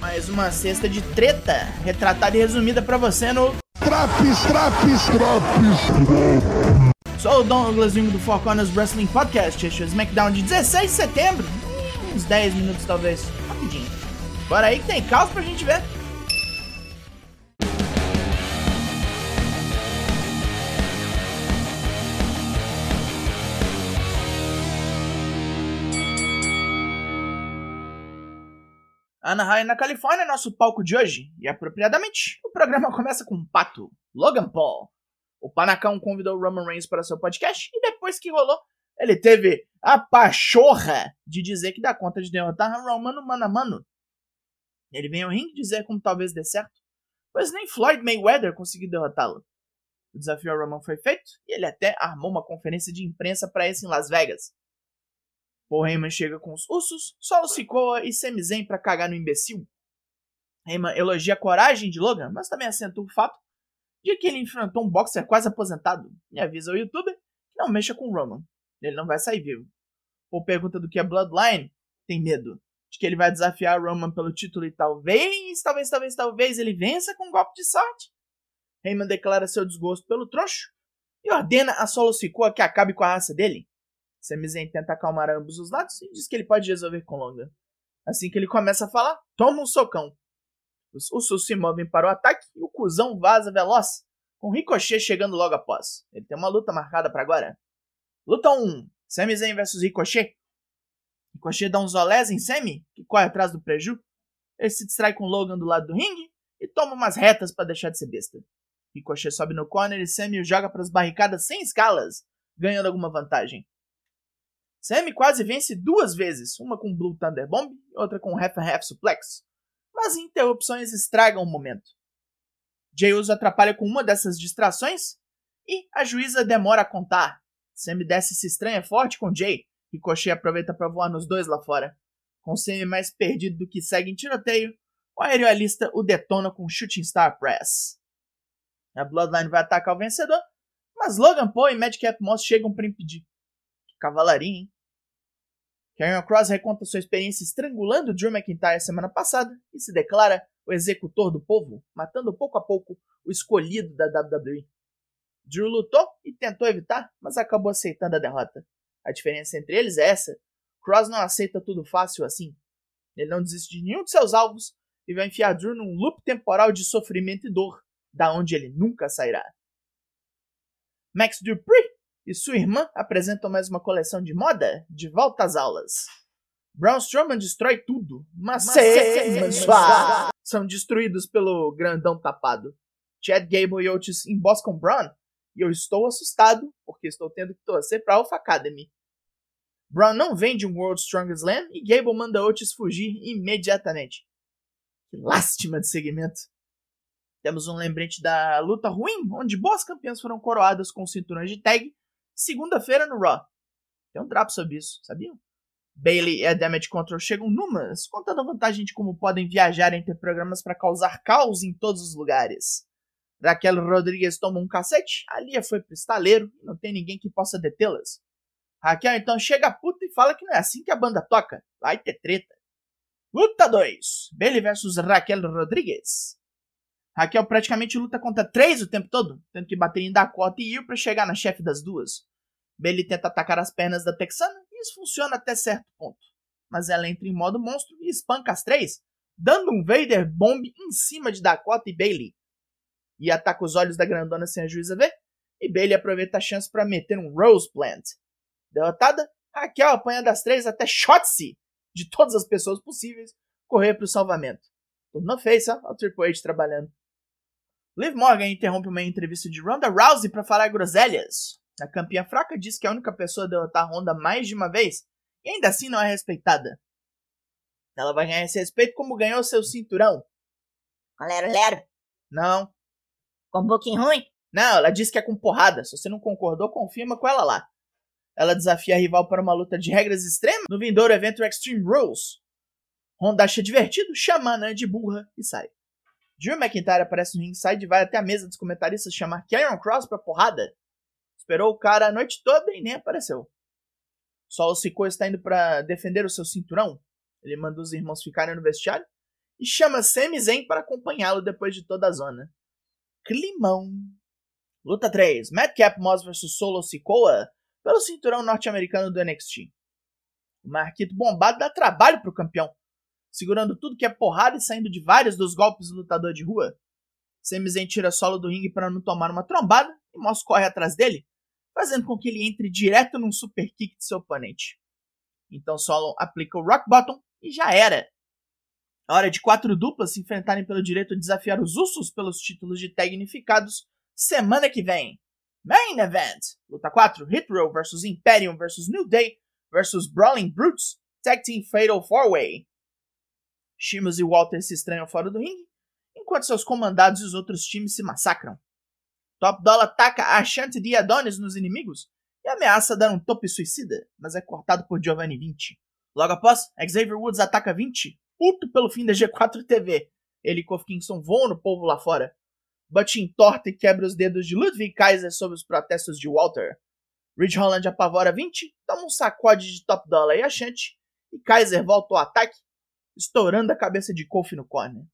Mais uma cesta de treta, retratada e resumida pra você no Traps, traps, traps. Sou o Douglas Wing do Four Corners Wrestling Podcast. Este é o SmackDown de 16 de setembro. Uns 10 minutos, talvez. Rapidinho. Bora aí que tem caos pra gente ver. Anaheim, na Califórnia, é nosso palco de hoje. E apropriadamente, o programa começa com um pato, Logan Paul. O Panacão convidou Roman Reigns para seu podcast e depois que rolou, ele teve a pachorra de dizer que dá conta de derrotar Roman no mano a mano. Ele vem ao ringue dizer como talvez dê certo, pois nem Floyd Mayweather conseguiu derrotá-lo. O desafio ao Roman foi feito e ele até armou uma conferência de imprensa para isso em Las Vegas. Paul Heyman chega com os Usos, Solo Sikoa e Sami Zayn para cagar no imbecil. Heyman elogia a coragem de Logan, mas também acentua o fato de que ele enfrentou um boxer quase aposentado e avisa ao youtuber que não mexa com Roman. Ele não vai sair vivo. Paul pergunta do que é Bloodline, tem medo de que ele vai desafiar Roman pelo título e talvez, talvez, talvez, talvez ele vença com um golpe de sorte. Heyman declara seu desgosto pelo troncho e ordena a Solo Sikoa que acabe com a raça dele. Sami Zayn tenta acalmar ambos os lados e diz que ele pode resolver com Longa. Assim que ele começa a falar, toma um socão. Os Usos se movem para o ataque e o cuzão vaza veloz, com Ricochet chegando logo após. Ele tem uma luta marcada para agora. Luta 1: Sami Zayn vs Ricochet. Ricochet dá uns olés em Sami, que corre atrás do preju. Ele se distrai com Logan do lado do ringue e toma umas retas para deixar de ser besta. Ricochet sobe no corner e Sami o joga para as barricadas sem escalas, ganhando alguma vantagem. Sammy quase vence duas vezes, uma com Blue Thunder Bomb e outra com Half Half Suplex, mas interrupções estragam o momento. Jay Uso atrapalha com uma dessas distrações e a juíza demora a contar. Sammy desce se estranha forte com Jay, e Ricochet aproveita para voar nos dois lá fora. Com Sammy mais perdido do que segue em tiroteio, o aerialista o detona com Shooting Star Press. A Bloodline vai atacar o vencedor, mas Logan Paul e Madcap Moss chegam para impedir. Que cavalaria, hein? Karrion Cross reconta sua experiência estrangulando Drew McIntyre semana passada e se declara o executor do povo, matando pouco a pouco o escolhido da WWE. Drew lutou e tentou evitar, mas acabou aceitando a derrota. A diferença entre eles é essa: Cross não aceita tudo fácil assim. Ele não desiste de nenhum de seus alvos e vai enfiar Drew num loop temporal de sofrimento e dor, da onde ele nunca sairá. Max Dupree e sua irmã apresentam mais uma coleção de moda de volta às aulas. Braun Strowman destrói tudo, mas, mas são destruídos pelo grandão tapado. Chad Gable e Otis emboscam Braun e eu estou assustado porque estou tendo que torcer para Alpha Academy. Braun não vende um World Strongest Slam e Gable manda Otis fugir imediatamente. Que lástima de segmento. Temos um lembrete da luta ruim, onde boas campeãs foram coroadas com cinturões de tag segunda-feira no Raw. Tem um trapo sobre isso, sabiam? Bailey e a Damage Control chegam numas, contando a vantagem de como podem viajar entre programas para causar caos em todos os lugares. Raquel Rodrigues toma um cacete, a Lia foi pro estaleiro e não tem ninguém que possa detê-las. Raquel então chega puta e fala que não é assim que a banda toca, vai ter treta. Luta 2: Bailey vs Raquel Rodrigues. Raquel praticamente luta contra três o tempo todo, tendo que bater em Dakota e Io para chegar na chefe das duas. Bailey tenta atacar as pernas da Texana e isso funciona até certo ponto. Mas ela entra em modo monstro e espanca as três, dando um Vader Bomb em cima de Dakota e Bailey. E ataca os olhos da grandona sem a juíza ver, e Bailey aproveita a chance para meter um Rose Plant. Derrotada, Raquel apanha das três até Shotzi, de todas as pessoas possíveis, correr para o salvamento. Não fez, ó, o Triple H trabalhando. Liv Morgan interrompe uma entrevista de Ronda Rousey para falar groselhas. A campeã fraca diz que é a única pessoa a derrotar Ronda mais de uma vez e ainda assim não é respeitada. Ela vai ganhar esse respeito como ganhou seu cinturão. Lero, lero. Não. Com um pouquinho ruim? Não, ela diz que é com porrada. Se você não concordou, confirma com ela lá. Ela desafia a rival para uma luta de regras extremas no vindouro evento Extreme Rules. Ronda acha divertido, chama a de burra e sai. Drew McIntyre aparece no ringside e vai até a mesa dos comentaristas chamar Karen Cross pra porrada. Esperou o cara a noite toda e nem apareceu. Solo Sikoa está indo para defender o seu cinturão. Ele manda os irmãos ficarem no vestiário e chama Sami Zayn para acompanhá-lo depois de toda a zona. Climão. Luta 3. Madcap Moss vs Solo Sikoa pelo cinturão norte-americano do NXT. O Marquito bombado dá trabalho pro campeão, segurando tudo que é porrada e saindo de vários dos golpes do lutador de rua. Sami Zayn tira solo do ringue para não tomar uma trombada e Moss corre atrás dele, fazendo com que ele entre direto num super kick de seu oponente. Então Solo aplica o Rock Bottom e já era. A hora de quatro duplas se enfrentarem pelo direito de desafiar os Usos pelos títulos de tag unificados semana que vem. Main Event! Luta 4, Hit Row vs Imperium vs New Day vs Brawling Brutes, Tag Team Fatal 4-Way. Shimus e Walter se estranham fora do ringue, enquanto seus comandados e os outros times se massacram. Top Dollar ataca a Ashanti de Adonis nos inimigos e ameaça dar um tope suicida, mas é cortado por Giovanni 20. Logo após, Xavier Woods ataca 20, puto pelo fim da G4 TV. Ele e Kofi Kingston voam no povo lá fora. Butch entorta e quebra os dedos de Ludwig Kaiser sob os protestos de Walter. Ridge Holland apavora 20, toma um sacode de Top Dollar e Ashanti, e Kaiser volta ao ataque, estourando a cabeça de Kofi no corner.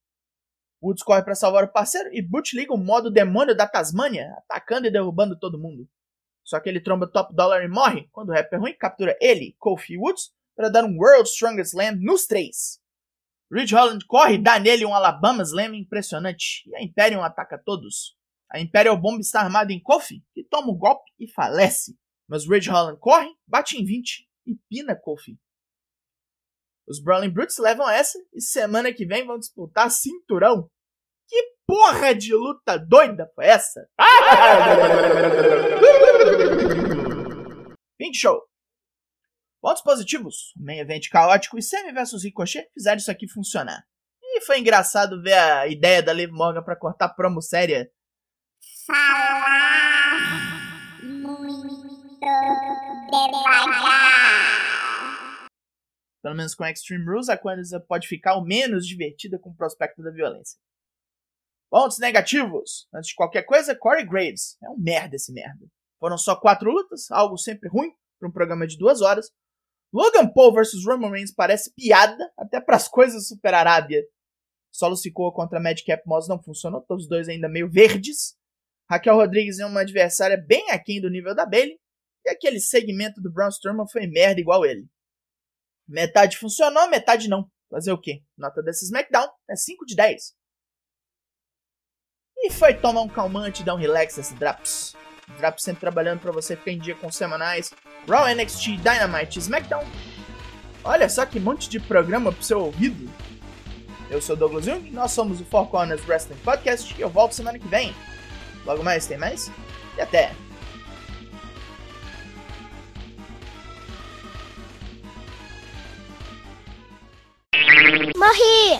Woods corre para salvar o parceiro e Butch liga o modo demônio da Tasmania, atacando e derrubando todo mundo. Só que ele tromba Top Dollar e morre quando o rapper ruim captura ele, Kofi Woods para dar um World Strongest Slam nos três. Ridge Holland corre e dá nele um Alabama Slam impressionante, e a Imperium ataca todos. A Imperial Bomb está armada em Kofi, que toma o golpe e falece. Mas Ridge Holland corre, bate em 20 e pina Kofi. Os Brawling Brutes levam essa e semana que vem vão disputar cinturão. Que porra de luta doida foi essa? Fim de show. Pontos positivos. Main event caótico e Sammy vs Ricochet fizeram isso aqui funcionar. E foi engraçado ver a ideia da Liv Morgan para cortar promo séria. Falar muito devagar. Pelo menos com Extreme Rules, a coisa pode ficar o menos divertida com o prospecto da violência. Pontos negativos. Antes de qualquer coisa, Corey Graves. É um merda esse merda. Foram só quatro lutas, algo sempre ruim para um programa de duas horas, Logan Paul versus Roman Reigns parece piada até para as coisas Super Arábia. Solo Sikoa contra Madcap Moss não funcionou, todos os dois ainda meio verdes. Raquel Rodrigues é uma adversária bem aquém do nível da Bailey. E aquele segmento do Braun Strowman foi merda igual ele. Metade funcionou, metade não. Fazer o quê? Nota desse SmackDown é 5 de 10. E foi tomar um calmante e dar um relax nesse Draps. Draps sempre trabalhando para você ficar em dia com os semanais Raw, NXT, Dynamite, SmackDown. Olha só que monte de programa pro seu ouvido. Eu sou Douglas Jung, nós somos o Four Corners Wrestling Podcast e eu volto semana que vem. Logo mais tem mais e até! He.